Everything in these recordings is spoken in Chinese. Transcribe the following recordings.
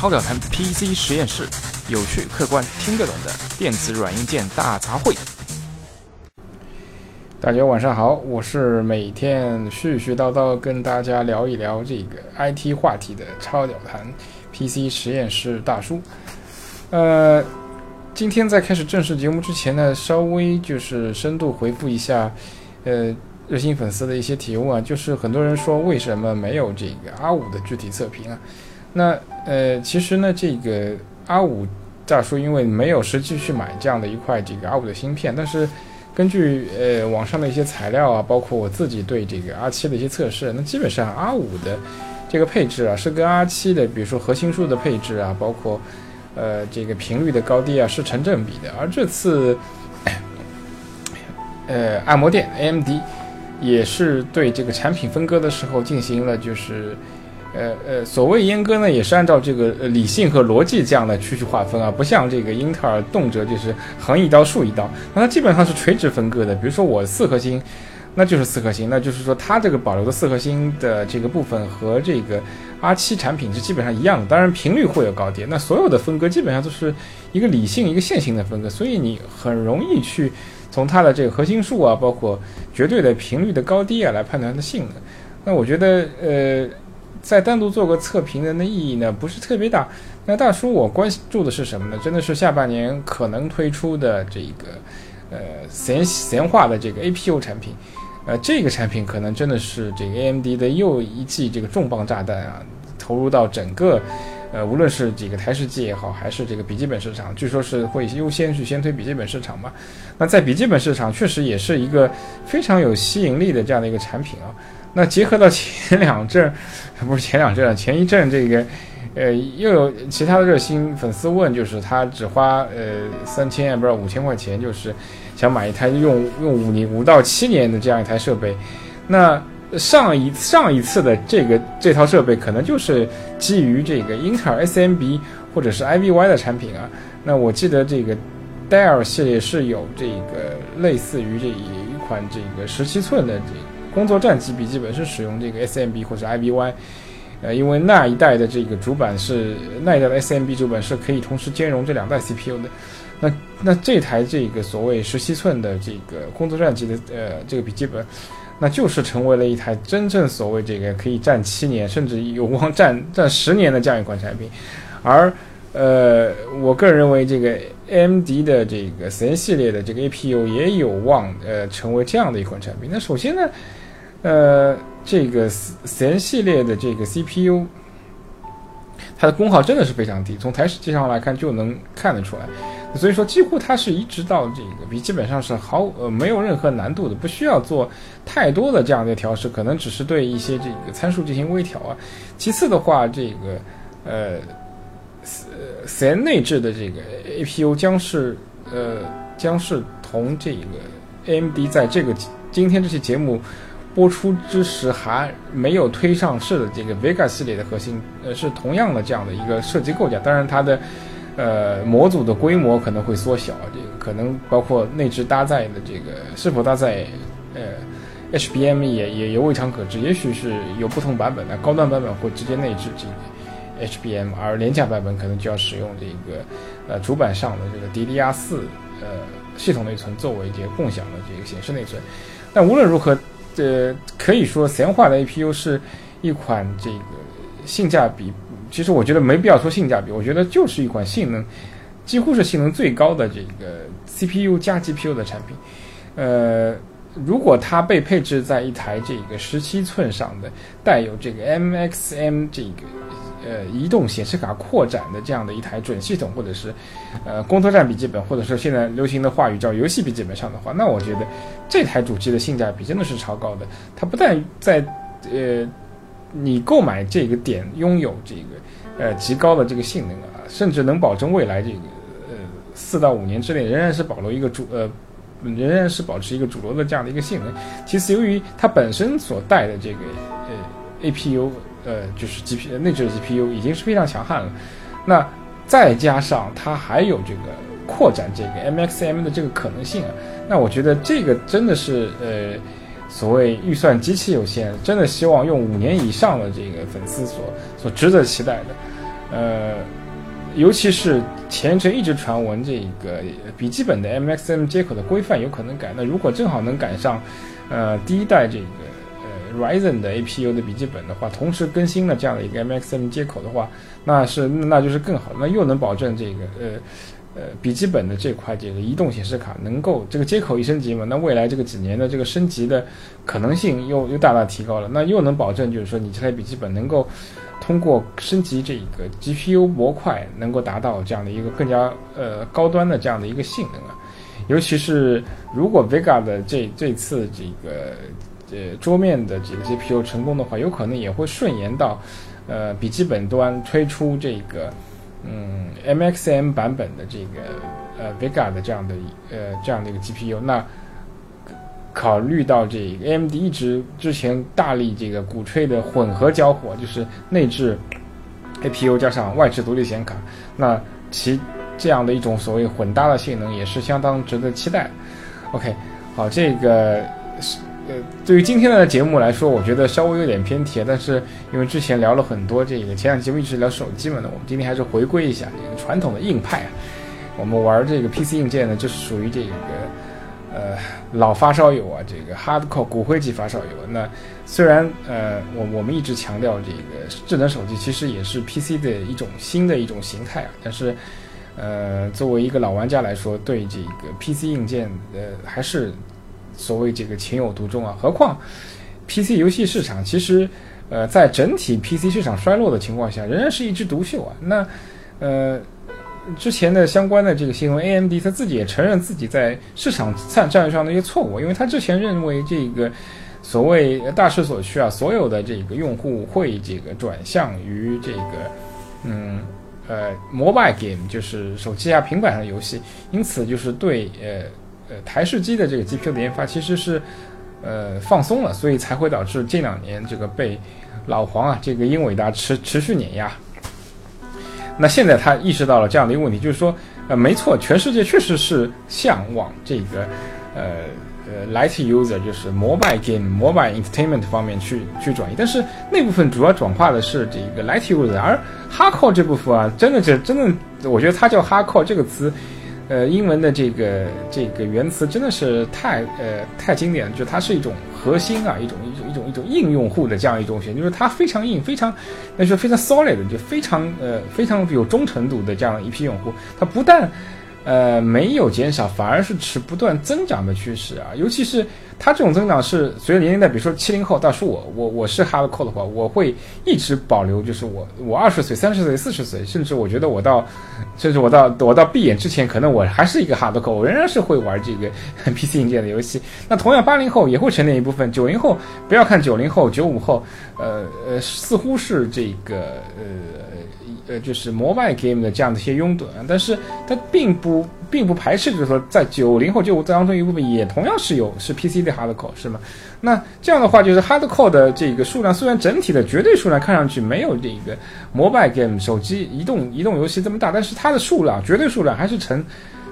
超表谈 PC 实验室，有趣、客观、听得懂的电子软硬件大杂烩。大家晚上好，我是每天絮絮叨叨跟大家聊一聊这个 IT 话题的超表谈 PC 实验室大叔。呃，今天在开始正式节目之前呢，稍微就是深度回复一下，呃。热心粉丝的一些提问啊，就是很多人说为什么没有这个 R 五的具体测评啊？那呃，其实呢，这个 R 五大叔因为没有实际去买这样的一块这个 R 五的芯片，但是根据呃网上的一些材料啊，包括我自己对这个 R 七的一些测试，那基本上 R 五的这个配置啊，是跟 R 七的，比如说核心数的配置啊，包括呃这个频率的高低啊，是成正比的。而这次呃按摩店 AMD。也是对这个产品分割的时候进行了，就是，呃呃，所谓阉割呢，也是按照这个理性和逻辑这样的区去划分啊，不像这个英特尔动辄就是横一刀竖一刀，那它基本上是垂直分割的。比如说我四核心，那就是四核心，那就是说它这个保留的四核心的这个部分和这个 R 七产品是基本上一样的，当然频率会有高低。那所有的分割基本上都是一个理性一个线性的分割，所以你很容易去。从它的这个核心数啊，包括绝对的频率的高低啊，来判断它的性能。那我觉得，呃，再单独做个测评的那意义呢，不是特别大。那大叔，我关注的是什么呢？真的是下半年可能推出的这个，呃，闲闲话的这个 APU 产品。呃，这个产品可能真的是这个 AMD 的又一记这个重磅炸弹啊，投入到整个。呃，无论是这个台式机也好，还是这个笔记本市场，据说是会优先去先推笔记本市场嘛。那在笔记本市场，确实也是一个非常有吸引力的这样的一个产品啊。那结合到前两阵，不是前两阵，前一阵这个，呃，又有其他的热心粉丝问，就是他只花呃三千不知道五千块钱，就是想买一台用用五年五到七年的这样一台设备，那。上一上一次的这个这套设备可能就是基于这个英特尔 SMB 或者是 IVY 的产品啊。那我记得这个戴尔系列是有这个类似于这一款这个十七寸的这工作站级笔记本是使用这个 SMB 或者 IBY，呃，因为那一代的这个主板是那一代的 SMB 主板是可以同时兼容这两代 CPU 的。那那这台这个所谓十七寸的这个工作站级的呃这个笔记本。那就是成为了一台真正所谓这个可以战七年，甚至有望战战十年的这样一款产品，而呃，我个人认为这个 AMD 的这个 CN 系列的这个 APU 也有望呃成为这样的一款产品。那首先呢，呃，这个 CN 系列的这个 CPU，它的功耗真的是非常低，从台式机上来看就能看得出来。所以说，几乎它是移植到这个笔记本上是毫呃没有任何难度的，不需要做太多的这样的调试，可能只是对一些这个参数进行微调啊。其次的话，这个呃呃 C 内置的这个 APU 将是呃将是同这个 AMD 在这个今天这期节目播出之时还没有推上市的这个 Vega 系列的核心呃是同样的这样的一个设计构架，当然它的。呃，模组的规模可能会缩小，这个可能包括内置搭载的这个是否搭载呃 HBM 也也也未尝可知，也许是有不同版本的，高端版本会直接内置这个 HBM，而廉价版本可能就要使用这个呃主板上的这个 DDR 四呃系统内存作为这个共享的这个显示内存。但无论如何，这，可以说闲话的 APU 是一款这个性价比。其实我觉得没必要说性价比，我觉得就是一款性能，几乎是性能最高的这个 CPU 加 GPU 的产品。呃，如果它被配置在一台这个十七寸上的带有这个 MXM 这个呃移动显示卡扩展的这样的一台准系统，或者是呃工作站笔记本，或者说现在流行的话语叫游戏笔记本上的话，那我觉得这台主机的性价比真的是超高的。它不但在呃。你购买这个点拥有这个呃极高的这个性能啊，甚至能保证未来这个呃四到五年之内仍然是保留一个主呃仍然是保持一个主流的这样的一个性能。其次，由于它本身所带的这个呃 APU 呃就是 GP 内置的 GPU 已经是非常强悍了，那再加上它还有这个扩展这个 MXM 的这个可能性啊，那我觉得这个真的是呃。所谓预算极其有限，真的希望用五年以上的这个粉丝所所值得期待的。呃，尤其是前程一直传闻这个笔记本的 MXM 接口的规范有可能改，那如果正好能赶上，呃，第一代这个 Ryzen 的 APU 的笔记本的话，同时更新了这样的一个 MXM 接口的话，那是那就是更好，那又能保证这个呃。呃，笔记本的这块这个移动显示卡能够这个接口一升级嘛，那未来这个几年的这个升级的可能性又又大大提高了，那又能保证就是说你这台笔记本能够通过升级这个 GPU 模块，能够达到这样的一个更加呃高端的这样的一个性能啊。尤其是如果 Vega 的这这次这个呃桌面的这个 GPU 成功的话，有可能也会顺延到呃笔记本端推出这个。嗯，MXM 版本的这个呃 Vega 的这样的呃这样的一个 GPU，那考虑到这个 AMD 一直之前大力这个鼓吹的混合交火，就是内置 APU 加上外置独立显卡，那其这样的一种所谓混搭的性能也是相当值得期待。OK，好，这个是。呃，对于今天的节目来说，我觉得稍微有点偏题，但是因为之前聊了很多这个前两节目一直聊手机嘛，那我们今天还是回归一下这个传统的硬派啊。我们玩这个 PC 硬件呢，就是属于这个呃老发烧友啊，这个 hardcore 骨灰级发烧友。那虽然呃我我们一直强调这个智能手机其实也是 PC 的一种新的一种形态啊，但是呃作为一个老玩家来说，对这个 PC 硬件呃还是。所谓这个情有独钟啊，何况 PC 游戏市场其实，呃，在整体 PC 市场衰落的情况下，仍然是一枝独秀啊。那，呃，之前的相关的这个新闻，AMD 他自己也承认自己在市场战战略上的一些错误，因为他之前认为这个所谓大势所趋啊，所有的这个用户会这个转向于这个，嗯，呃，mobile game，就是手机啊、平板上的游戏，因此就是对呃。呃，台式机的这个 GPU 的研发其实是，呃，放松了，所以才会导致近两年这个被老黄啊这个英伟达持持续碾压。那现在他意识到了这样的一个问题，就是说，呃，没错，全世界确实是向往这个，呃呃，light user，就是 mobile game、mobile entertainment 方面去去转移，但是那部分主要转化的是这个 light user，而 hardcore 这部分啊，真的是真的，我觉得它叫 hardcore 这个词。呃，英文的这个这个原词真的是太呃太经典了，就它是一种核心啊，一种一种一种一种硬用户的这样一种选，就是它非常硬，非常那是非常 solid，就非常呃非常有忠诚度的这样一批用户，它不但。呃，没有减少，反而是持不断增长的趋势啊！尤其是它这种增长是随着年龄代，比如说七零后，到是我，我我是 hardcore 的话，我会一直保留，就是我我二十岁、三十岁、四十岁，甚至我觉得我到，甚至我到我到闭眼之前，可能我还是一个 hardcore，我仍然是会玩这个 PC 硬件的游戏。那同样，八零后也会沉淀一部分，九零后不要看九零后、九五后，呃呃，似乎是这个呃。呃，就是 mobile game 的这样的一些拥趸，但是它并不并不排斥，就是说在九零后、九五当中一部分也同样是有是 PC 的 hardcore 是吗？那这样的话，就是 hardcore 的这个数量虽然整体的绝对数量看上去没有这个 mobile game 手机移动移动游戏这么大，但是它的数量绝对数量还是呈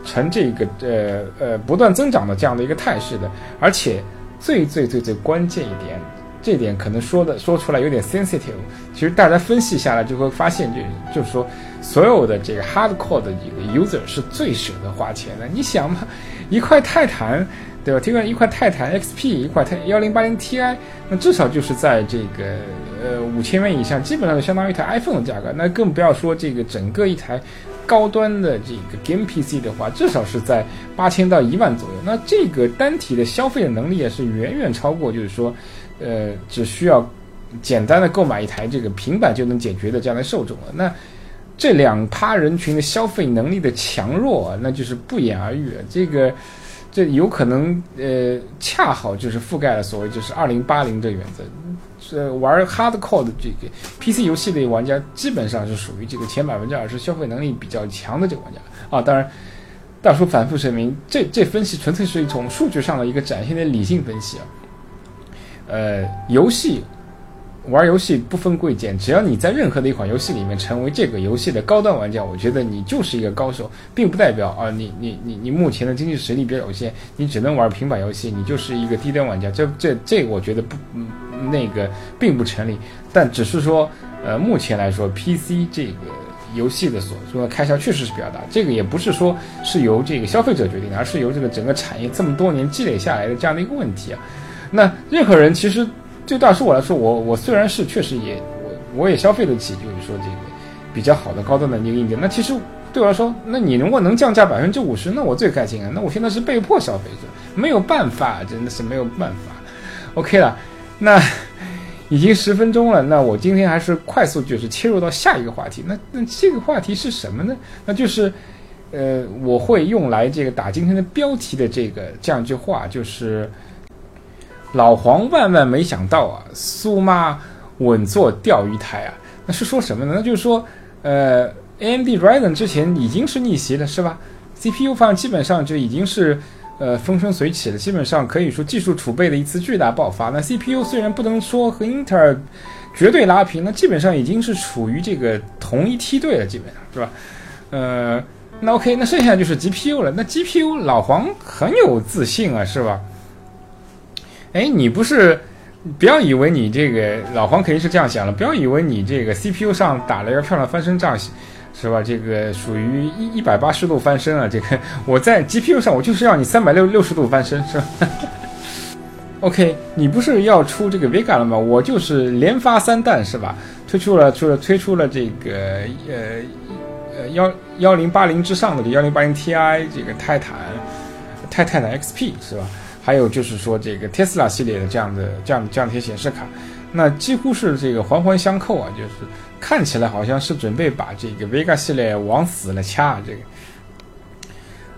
呈这个呃呃不断增长的这样的一个态势的，而且最最最最关键一点。这点可能说的说出来有点 sensitive，其实大家分析下来就会发现，就就是说，所有的这个 hardcore 的这个 user 是最舍得花钱的。你想嘛，一块泰坦，对吧？听说一块泰坦 XP，一块泰幺零八零 Ti，那至少就是在这个呃五千元以上，基本上就相当于一台 iPhone 的价格。那更不要说这个整个一台高端的这个 game PC 的话，至少是在八千到一万左右。那这个单体的消费的能力也是远远超过，就是说。呃，只需要简单的购买一台这个平板就能解决的这样的受众了。那这两趴人群的消费能力的强弱，那就是不言而喻。这个这有可能呃，恰好就是覆盖了所谓就是二零八零的原则。这，玩 hardcore 的这个 PC 游戏的玩家，基本上是属于这个前百分之二十消费能力比较强的这个玩家啊。当然，大叔反复声明，这这分析纯粹是一种数据上的一个展现的理性分析啊。呃，游戏玩游戏不分贵贱，只要你在任何的一款游戏里面成为这个游戏的高端玩家，我觉得你就是一个高手，并不代表啊，你你你你目前的经济实力比较有限，你只能玩平板游戏，你就是一个低端玩家。这这这，我觉得不那个并不成立。但只是说，呃，目前来说，PC 这个游戏的所说开销确实是比较大，这个也不是说是由这个消费者决定的，而是由这个整个产业这么多年积累下来的这样的一个问题啊。那任何人其实对大叔我来说，我我虽然是确实也我我也消费得起，就是说这个比较好的高端的那个硬件，那其实对我来说，那你如果能降价百分之五十，那我最开心啊。那我现在是被迫消费者，没有办法，真的是没有办法。OK 了，那。已经十分钟了，那我今天还是快速就是切入到下一个话题。那那这个话题是什么呢？那就是，呃，我会用来这个打今天的标题的这个这样一句话，就是老黄万万没想到啊，苏妈稳坐钓鱼台啊。那是说什么呢？那就是说，呃，AMD Ryzen 之前已经是逆袭了，是吧？CPU 方基本上就已经是。呃，风生水起了，基本上可以说技术储备的一次巨大爆发。那 CPU 虽然不能说和英特尔绝对拉平，那基本上已经是处于这个同一梯队了，基本上是吧？呃，那 OK，那剩下就是 GPU 了。那 GPU 老黄很有自信啊，是吧？哎，你不是不要以为你这个老黄肯定是这样想了，不要以为你这个 CPU 上打了一个漂亮翻身仗。是吧？这个属于一一百八十度翻身啊！这个我在 GPU 上，我就是要你三百六六十度翻身，是吧？OK，你不是要出这个 Vega 了吗？我就是连发三弹，是吧？推出了，出了推出了这个呃呃幺幺零八零之上的这幺零八零 Ti 这个泰坦泰坦的 XP 是吧？还有就是说这个 Tesla 系列的这样的这样这样的一些显示卡，那几乎是这个环环相扣啊，就是。看起来好像是准备把这个 Vega 系列往死了掐，这个。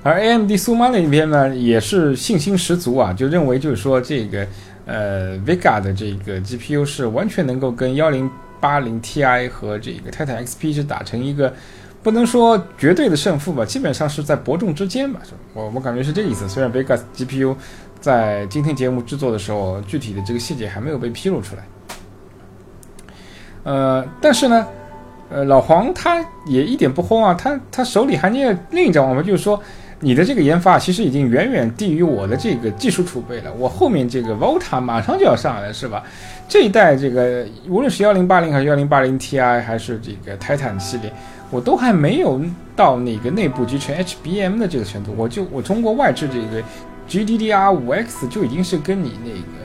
而 AMD 苏妈那边呢，也是信心十足啊，就认为就是说这个呃 Vega 的这个 GPU 是完全能够跟幺零八零 Ti 和这个泰坦 XP 是打成一个不能说绝对的胜负吧，基本上是在伯仲之间吧，我我感觉是这个意思。虽然 Vega GPU 在今天节目制作的时候，具体的这个细节还没有被披露出来。呃，但是呢，呃，老黄他也一点不慌啊，他他手里还捏着另一张王牌，就是说，你的这个研发其实已经远远低于我的这个技术储备了，我后面这个 Volta 马上就要上来了，是吧？这一代这个无论是幺零八零还是幺零八零 Ti 还是这个泰坦系列，我都还没有到哪个内部集成 HBM 的这个程度，我就我通过外置这个 GDDR5X 就已经是跟你那个。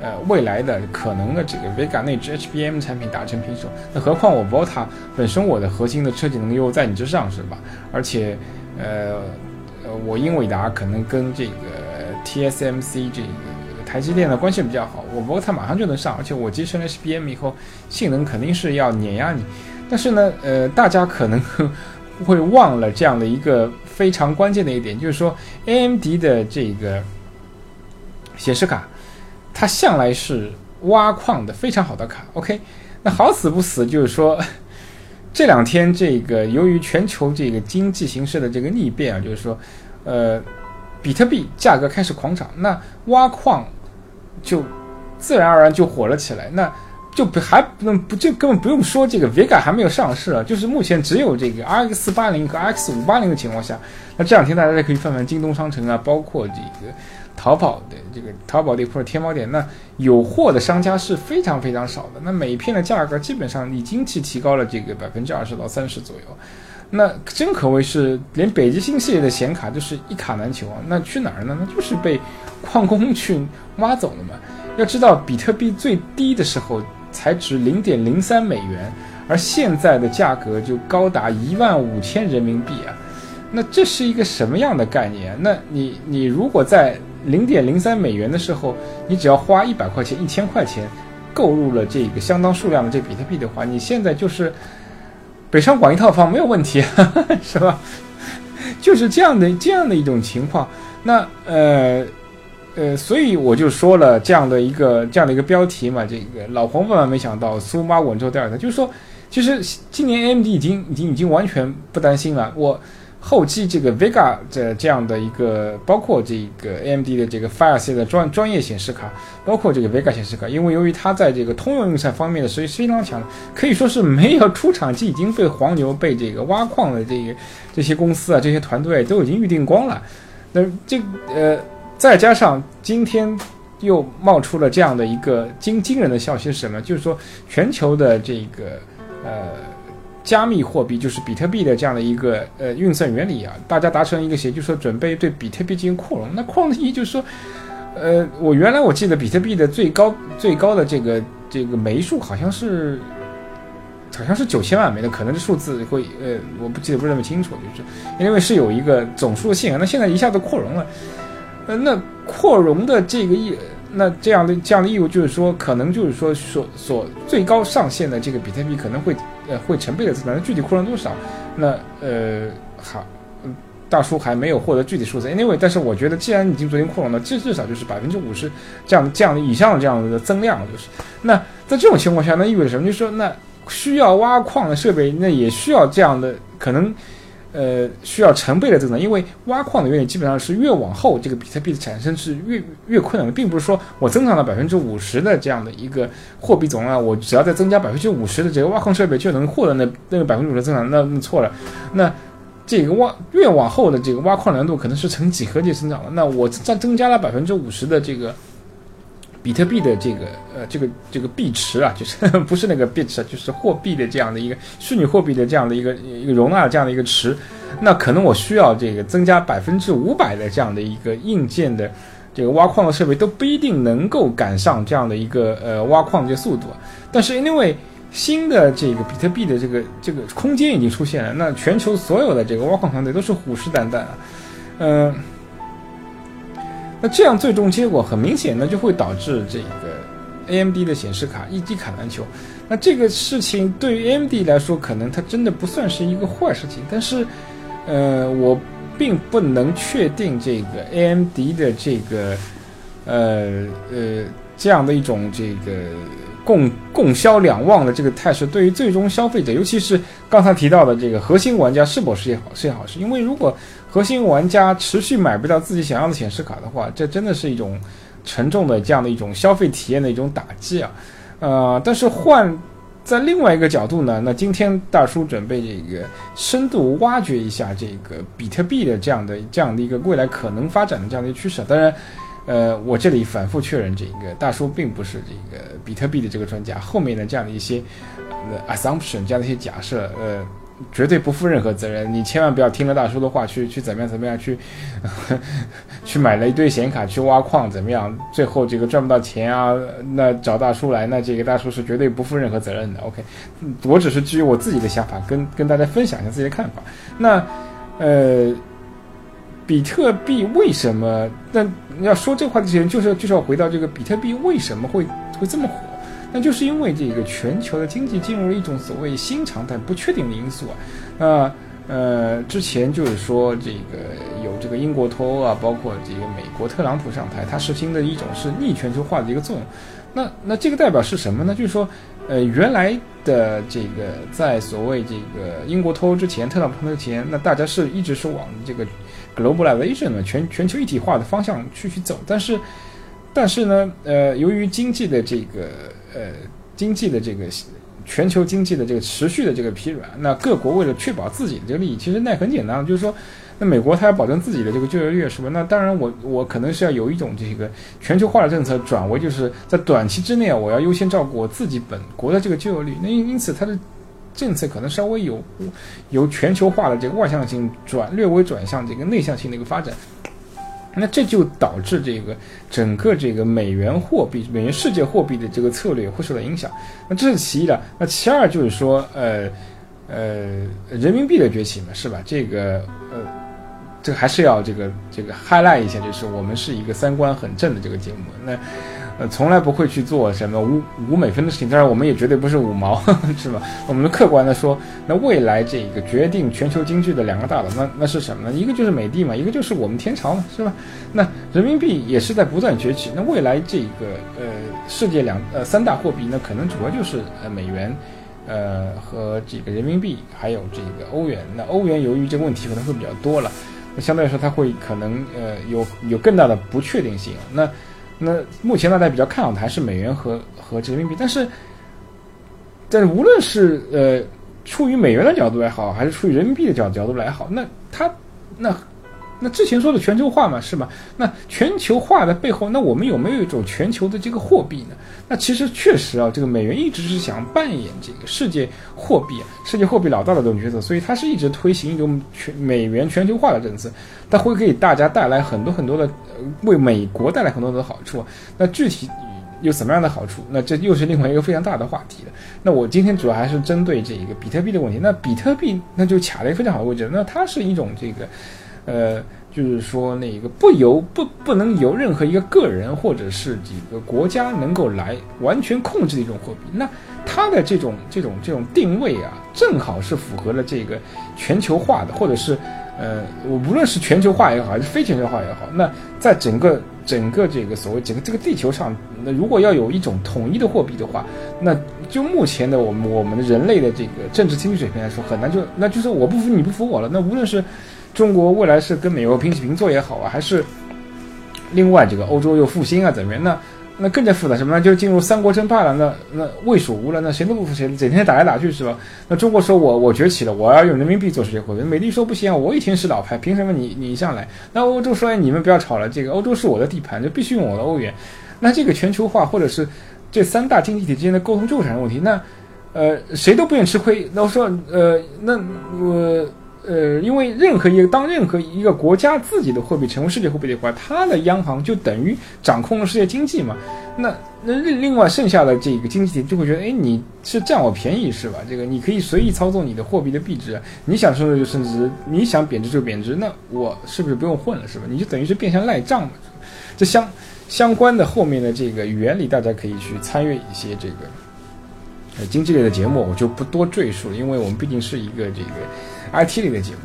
呃，未来的可能的这个 Vega 内置 HBM 产品打成平手，那何况我 Volta 本身我的核心的车技能力又在你之上，是吧？而且，呃，呃，我英伟达可能跟这个 TSMC 这个台积电的关系比较好，我 Volta 马上就能上，而且我集成 HBM 以后，性能肯定是要碾压你。但是呢，呃，大家可能会忘了这样的一个非常关键的一点，就是说 AMD 的这个显示卡。它向来是挖矿的非常好的卡，OK，那好死不死就是说，这两天这个由于全球这个经济形势的这个逆变啊，就是说，呃，比特币价格开始狂涨，那挖矿就自然而然就火了起来，那就不还不能不就根本不用说这个 Vega 还没有上市啊，就是目前只有这个 RX 八零和 RX 五八零的情况下，那这两天大家可以翻翻京东商城啊，包括这个。淘宝的这个淘宝店或者天猫店，那有货的商家是非常非常少的。那每一片的价格基本上已经去提高了这个百分之二十到三十左右。那真可谓是连北极星系列的显卡都是一卡难求啊！那去哪儿呢？那就是被矿工 去挖走了嘛。要知道，比特币最低的时候才值零点零三美元，而现在的价格就高达一万五千人民币啊！那这是一个什么样的概念？那你你如果在零点零三美元的时候，你只要花一百块钱、一千块钱，购入了这个相当数量的这比特币的话，你现在就是北上广一套房没有问题，是吧？就是这样的这样的一种情况。那呃呃，所以我就说了这样的一个这样的一个标题嘛，这个老黄万万没想到苏妈稳坐第二台，就是说，其实今年 AMD 已经已经已经完全不担心了，我。后期这个 Vega 这这样的一个，包括这个 AMD 的这个 Fire 系的专专业显示卡，包括这个 Vega 显示卡，因为由于它在这个通用运算方面的实力非常强，可以说是没有出厂就已经被黄牛、被这个挖矿的这个这些公司啊、这些团队都已经预定光了。那这呃，再加上今天又冒出了这样的一个惊惊人的消息是什么？就是说全球的这个呃。加密货币，就是比特币的这样的一个呃运算原理啊，大家达成一个协议，就是说准备对比特币进行扩容。那扩容的意义就是说，呃，我原来我记得比特币的最高最高的这个这个枚数好像是好像是九千万枚的，可能这数字会呃我不记得不是那么清楚，就是因为是有一个总数的限额。那现在一下子扩容了，呃，那扩容的这个意。那这样的这样的义务就是说，可能就是说所所最高上限的这个比特币可能会呃会成倍的增长，具体扩容多少？那呃好，大叔还没有获得具体数字，anyway，但是我觉得既然已经昨天扩容了，至至少就是百分之五十这样这样的以上的这样的增量，就是那在这种情况下，那意味着什么？就是说那需要挖矿的设备，那也需要这样的可能。呃，需要成倍的增长，因为挖矿的原理基本上是越往后，这个比特币的产生是越越困难的，并不是说我增长了百分之五十的这样的一个货币总量，我只要再增加百分之五十的这个挖矿设备就能获得那那个百分之五十增长，那那错了，那这个挖越往后的这个挖矿难度可能是成几何级增长了，那我再增加了百分之五十的这个。比特币的这个呃，这个这个币池啊，就是 不是那个币池，就是货币的这样的一个虚拟货币的这样的一个一个容纳这样的一个池，那可能我需要这个增加百分之五百的这样的一个硬件的这个挖矿的设备都不一定能够赶上这样的一个呃挖矿的速度。但是因为新的这个比特币的这个这个空间已经出现了，那全球所有的这个挖矿团队都是虎视眈眈啊，嗯。那这样最终结果很明显呢，就会导致这个 AMD 的显示卡一机卡难求。那这个事情对于 AMD 来说，可能它真的不算是一个坏事情。但是，呃，我并不能确定这个 AMD 的这个，呃呃，这样的一种这个供供销两旺的这个态势，对于最终消费者，尤其是刚才提到的这个核心玩家，是否是件好是件好事？因为如果核心玩家持续买不到自己想要的显示卡的话，这真的是一种沉重的这样的一种消费体验的一种打击啊！呃，但是换在另外一个角度呢，那今天大叔准备这个深度挖掘一下这个比特币的这样的这样的一个未来可能发展的这样的一个趋势。当然，呃，我这里反复确认，这个大叔并不是这个比特币的这个专家，后面的这样的一些呃 assumption 这样的一些假设，呃。绝对不负任何责任，你千万不要听了大叔的话去去怎么样怎么样去，去买了一堆显卡去挖矿怎么样？最后这个赚不到钱啊，那找大叔来，那这个大叔是绝对不负任何责任的。OK，我只是基于我自己的想法跟跟大家分享一下自己的看法。那呃，比特币为什么？那要说这话之前，就是就是要回到这个比特币为什么会会这么火？那就是因为这个全球的经济进入了一种所谓新常态、不确定的因素啊。那呃，之前就是说这个有这个英国脱欧啊，包括这个美国特朗普上台，他实行的一种是逆全球化的一个作用。那那这个代表是什么呢？就是说，呃，原来的这个在所谓这个英国脱欧之前、特朗普之前，那大家是一直是往这个 globalization 的全全球一体化的方向去去走，但是但是呢，呃，由于经济的这个呃，经济的这个全球经济的这个持续的这个疲软，那各国为了确保自己的这个利益，其实那很简单，就是说，那美国它要保证自己的这个就业率，是吧？那当然，我我可能是要有一种这个全球化的政策转为，就是在短期之内啊，我要优先照顾我自己本国的这个就业率。那因因此，它的政策可能稍微有由全球化的这个外向性转略微转向这个内向性的一个发展。那这就导致这个整个这个美元货币、美元世界货币的这个策略会受到影响。那这是其一的。那其二就是说，呃呃，人民币的崛起嘛，是吧？这个呃，这个还是要这个这个 highlight 一下，就是我们是一个三观很正的这个节目。那。呃，从来不会去做什么五五美分的事情，当然我们也绝对不是五毛，是吧？我们客观的说，那未来这个决定全球经济的两个大佬，那那是什么呢？一个就是美帝嘛，一个就是我们天朝嘛，是吧？那人民币也是在不断崛起，那未来这个呃世界两呃三大货币，那可能主要就是呃美元，呃和这个人民币，还有这个欧元。那欧元由于这个问题可能会比较多了，那相对来说它会可能呃有有更大的不确定性。那那目前大家比较看好的还是美元和和人民币，但是，但是无论是呃出于美元的角度也好，还是出于人民币的角角度来好，那它那那之前说的全球化嘛，是吧？那全球化的背后，那我们有没有一种全球的这个货币呢？那其实确实啊，这个美元一直是想扮演这个世界货币、世界货币老大的这种角色，所以它是一直推行一种全美元全球化的政策，它会给大家带来很多很多的，为美国带来很多的好处。那具体。有什么样的好处？那这又是另外一个非常大的话题了。那我今天主要还是针对这个比特币的问题。那比特币那就卡在非常好的位置。那它是一种这个，呃，就是说那个不由不不能由任何一个个人或者是几个国家能够来完全控制的一种货币。那它的这种这种这种定位啊，正好是符合了这个全球化的，或者是呃，我无论是全球化也好，还是非全球化也好，那在整个。整个这个所谓整个这个地球上，那如果要有一种统一的货币的话，那就目前的我们我们的人类的这个政治经济水平来说，很难就那就是我不服你不服我了。那无论是中国未来是跟美国平起平坐也好啊，还是另外这个欧洲又复兴啊怎么样？那那更加复杂什么呢？就进入三国争霸了。那那魏蜀吴了，那谁都不服谁，整天打来打去是吧？那中国说我我崛起了，我要用人民币做世界货币。美帝说不行，我以前是老牌，凭什么你你上来？那欧洲说你们不要吵了，这个欧洲是我的地盘，就必须用我的欧元。那这个全球化或者是这三大经济体之间的沟通就会产生问题。那呃谁都不愿吃亏。那我说呃那我。呃因为任何一个当任何一个国家自己的货币成为世界货币的话，它的央行就等于掌控了世界经济嘛。那那另另外剩下的这个经济体就会觉得，哎，你是占我便宜是吧？这个你可以随意操纵你的货币的币值，你想升值就升值，你想贬值就贬值，那我是不是不用混了是吧？你就等于是变相赖账嘛。这相相关的后面的这个原理，大家可以去参阅一些这个呃经济类的节目，我就不多赘述了，因为我们毕竟是一个这个。IT 类的节目，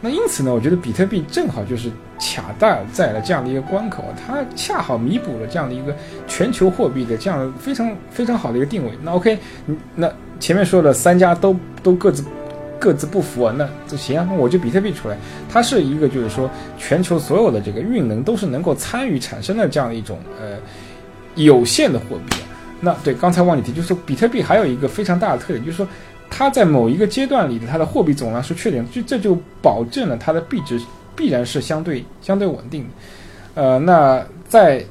那因此呢，我觉得比特币正好就是卡大在了这样的一个关口，它恰好弥补了这样的一个全球货币的这样非常非常好的一个定位。那 OK，那前面说的三家都都各自各自不服啊，那就行啊，那我就比特币出来，它是一个就是说全球所有的这个运能都是能够参与产生的这样的一种呃有限的货币。那对，刚才忘记提，就是比特币还有一个非常大的特点，就是说。它在某一个阶段里的它的货币总量是确定，就这就保证了它的币值必然是相对相对稳定的。呃，那在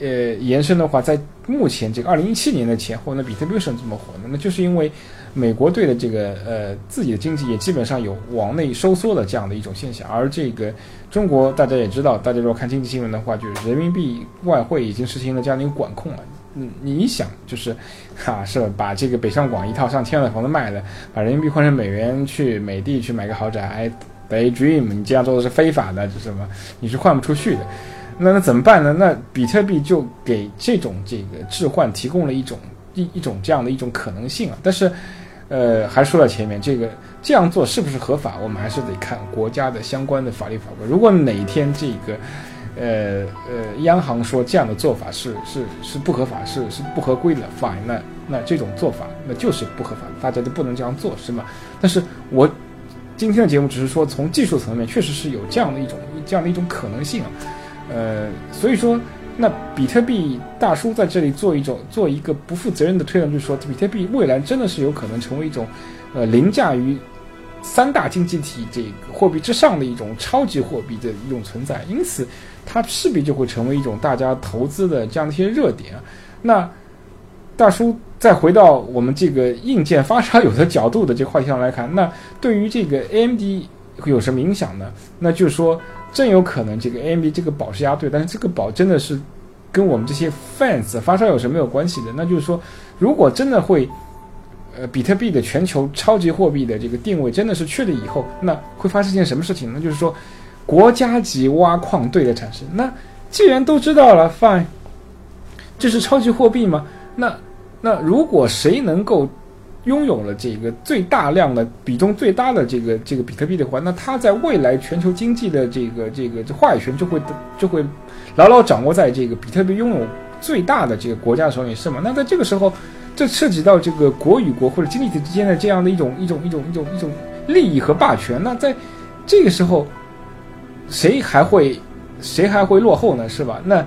呃延伸的话，在目前这个二零一七年的前后，那比特币为什么这么火呢？那就是因为美国队的这个呃自己的经济也基本上有往内收缩的这样的一种现象，而这个中国大家也知道，大家如果看经济新闻的话，就是人民币外汇已经实行了这样的一个管控了。嗯，你想就是，哈，是把这个北上广一套上千万的房子卖了，把人民币换成美元去美的去买个豪宅，Daydream，你这样做的是非法的，是什么？你是换不出去的。那那怎么办呢？那比特币就给这种这个置换提供了一种一一种这样的一种可能性啊。但是，呃，还说到前面，这个这样做是不是合法？我们还是得看国家的相关的法律法规。如果哪天这个。呃呃，央行说这样的做法是是是不合法，是是不合规的。Fine，那那这种做法那就是不合法，大家都不能这样做，是吗？但是我今天的节目只是说，从技术层面确实是有这样的一种这样的一种可能性啊。呃，所以说，那比特币大叔在这里做一种做一个不负责任的推论，就是说，比特币未来真的是有可能成为一种呃凌驾于三大经济体这个货币之上的一种超级货币的一种存在，因此。它势必就会成为一种大家投资的这样的一些热点。那大叔再回到我们这个硬件发烧友的角度的这个话题上来看，那对于这个 AMD 会有什么影响呢？那就是说，真有可能这个 AMD 这个宝是压对，但是这个宝真的是跟我们这些 fans 发烧友是没有关系的。那就是说，如果真的会，呃，比特币的全球超级货币的这个定位真的是确立以后，那会发生一件什么事情呢？就是说。国家级挖矿队的产生，那既然都知道了，fine，这是超级货币吗？那那如果谁能够拥有了这个最大量的比重最大的这个这个比特币的话，那他在未来全球经济的这个这个话语权就会就会牢牢掌握在这个比特币拥有最大的这个国家手里，是吗？那在这个时候，这涉及到这个国与国或者经济体之间的这样的一种一种一种一种一种利益和霸权，那在这个时候。谁还会，谁还会落后呢？是吧？那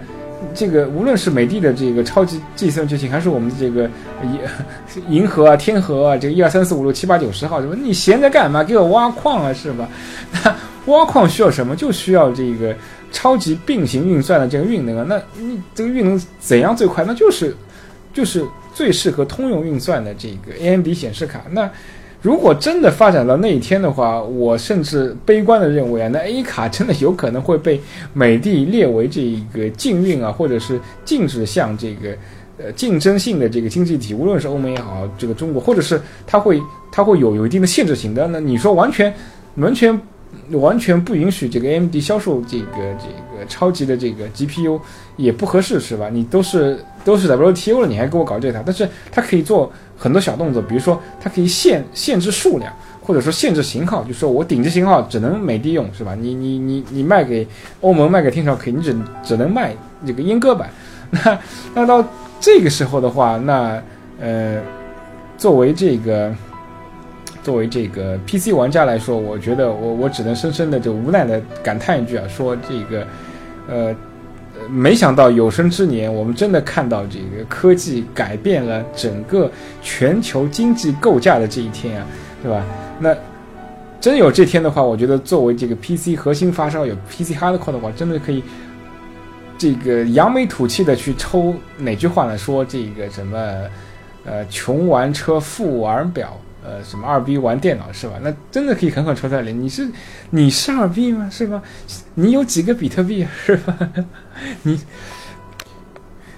这个无论是美的的这个超级计算机型，还是我们的这个银银河啊、天河啊，这个一二三四五六七八九十号，什么？你闲着干嘛？给我挖矿啊，是吧？那挖矿需要什么？就需要这个超级并行运算的这个运能啊。那你这个运能怎样最快？那就是就是最适合通用运算的这个 AMD 显示卡。那如果真的发展到那一天的话，我甚至悲观的认为啊，那 A 卡真的有可能会被美的列为这个禁运啊，或者是禁止向这个呃竞争性的这个经济体，无论是欧盟也好，这个中国，或者是它会它会有有一定的限制性的。那你说完全完全完全不允许这个 AMD 销售这个这个超级的这个 GPU 也不合适是吧？你都是都是 WTO 了，你还给我搞这套？但是它可以做。很多小动作，比如说它可以限限制数量，或者说限制型号，就说我顶级型号只能美的用，是吧？你你你你卖给欧盟卖给天朝可以，你只只能卖这个阉割版。那那到这个时候的话，那呃，作为这个作为这个 PC 玩家来说，我觉得我我只能深深的就无奈的感叹一句啊，说这个呃。没想到有生之年，我们真的看到这个科技改变了整个全球经济构架的这一天啊，对吧？那真有这天的话，我觉得作为这个 PC 核心发烧友，PC hardcore 的话，真的可以这个扬眉吐气的去抽哪句话呢？说这个什么呃，穷玩车，富玩表。呃，什么二逼玩电脑是吧？那真的可以狠狠抽在脸。你是你是二逼吗？是吧？你有几个比特币是吧？你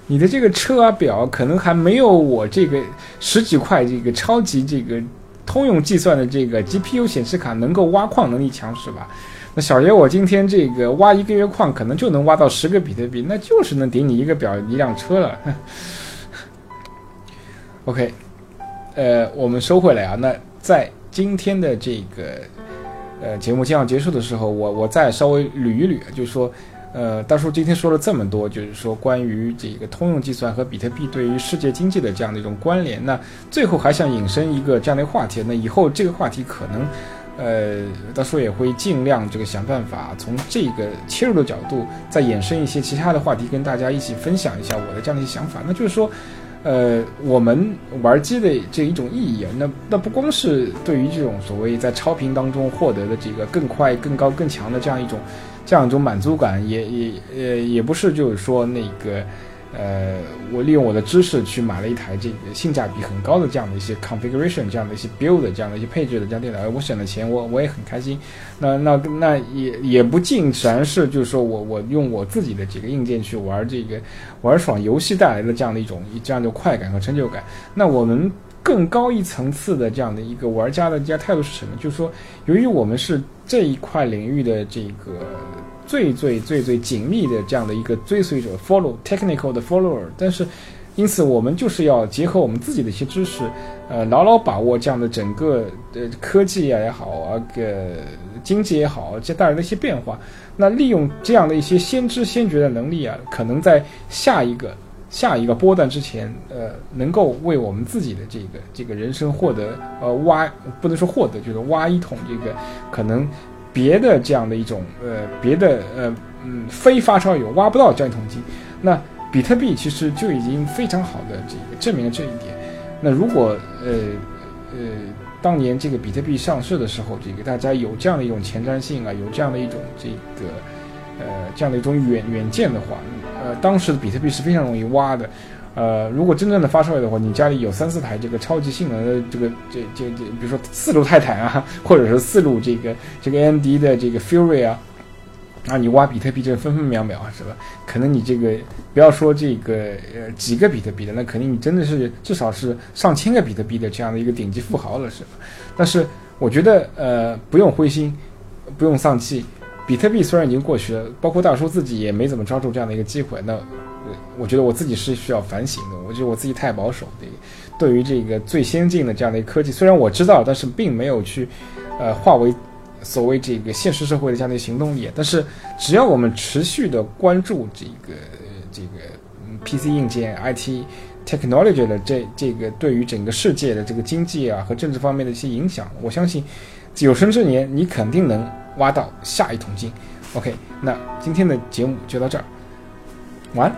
你的这个车啊表可能还没有我这个十几块这个超级这个通用计算的这个 GPU 显示卡能够挖矿能力强是吧？那小爷我今天这个挖一个月矿可能就能挖到十个比特币，那就是能顶你一个表一辆车了。OK。呃，我们收回来啊。那在今天的这个呃节目将要结束的时候，我我再稍微捋一捋，就是说，呃，大叔今天说了这么多，就是说关于这个通用计算和比特币对于世界经济的这样的一种关联。那最后还想引申一个这样的话题，那以后这个话题可能，呃，大叔也会尽量这个想办法从这个切入的角度，再衍生一些其他的话题，跟大家一起分享一下我的这样的一些想法。那就是说。呃，我们玩机的这一种意义啊，那那不光是对于这种所谓在超频当中获得的这个更快、更高、更强的这样一种这样一种满足感，也也呃也不是就是说那个。呃，我利用我的知识去买了一台这个性价比很高的这样的一些 configuration，这样的一些 build，这样的一些配置的这样电脑，我省了钱，我我也很开心。那那那也也不尽然是就是说我我用我自己的几个硬件去玩这个玩爽游戏带来的这样的一种这样的快感和成就感。那我们更高一层次的这样的一个玩家的这样态度是什么？就是说，由于我们是这一块领域的这个。最最最最紧密的这样的一个追随者，follow technical 的 follower，但是，因此我们就是要结合我们自己的一些知识，呃，牢牢把握这样的整个呃科技啊也好啊，个经济也好，这带来的一些变化。那利用这样的一些先知先觉的能力啊，可能在下一个下一个波段之前，呃，能够为我们自己的这个这个人生获得呃挖不能说获得，就是挖一桶这个可能。别的这样的一种呃，别的呃嗯，非发烧友挖不到这样一桶金，那比特币其实就已经非常好的这个证明了这一点。那如果呃呃，当年这个比特币上市的时候，这个大家有这样的一种前瞻性啊，有这样的一种这个呃这样的一种远远见的话，呃，当时的比特币是非常容易挖的。呃，如果真正的发出来的话，你家里有三四台这个超级性能的这个这这这，比如说四路泰坦啊，或者是四路这个这个 AMD 的这个 Fury 啊，啊，你挖比特币这分分秒秒是吧？可能你这个不要说这个呃几个比特币的，那肯定你真的是至少是上千个比特币的这样的一个顶级富豪了是吧？但是我觉得呃不用灰心，不用丧气，比特币虽然已经过去了，包括大叔自己也没怎么抓住这样的一个机会，那。我觉得我自己是需要反省的。我觉得我自己太保守，对，对于这个最先进的这样的一个科技，虽然我知道，但是并没有去，呃，化为所谓这个现实社会的这样的行动力。但是只要我们持续的关注这个这个 PC 硬件、IT technology 的这这个对于整个世界的这个经济啊和政治方面的一些影响，我相信有生之年你肯定能挖到下一桶金。OK，那今天的节目就到这儿，What?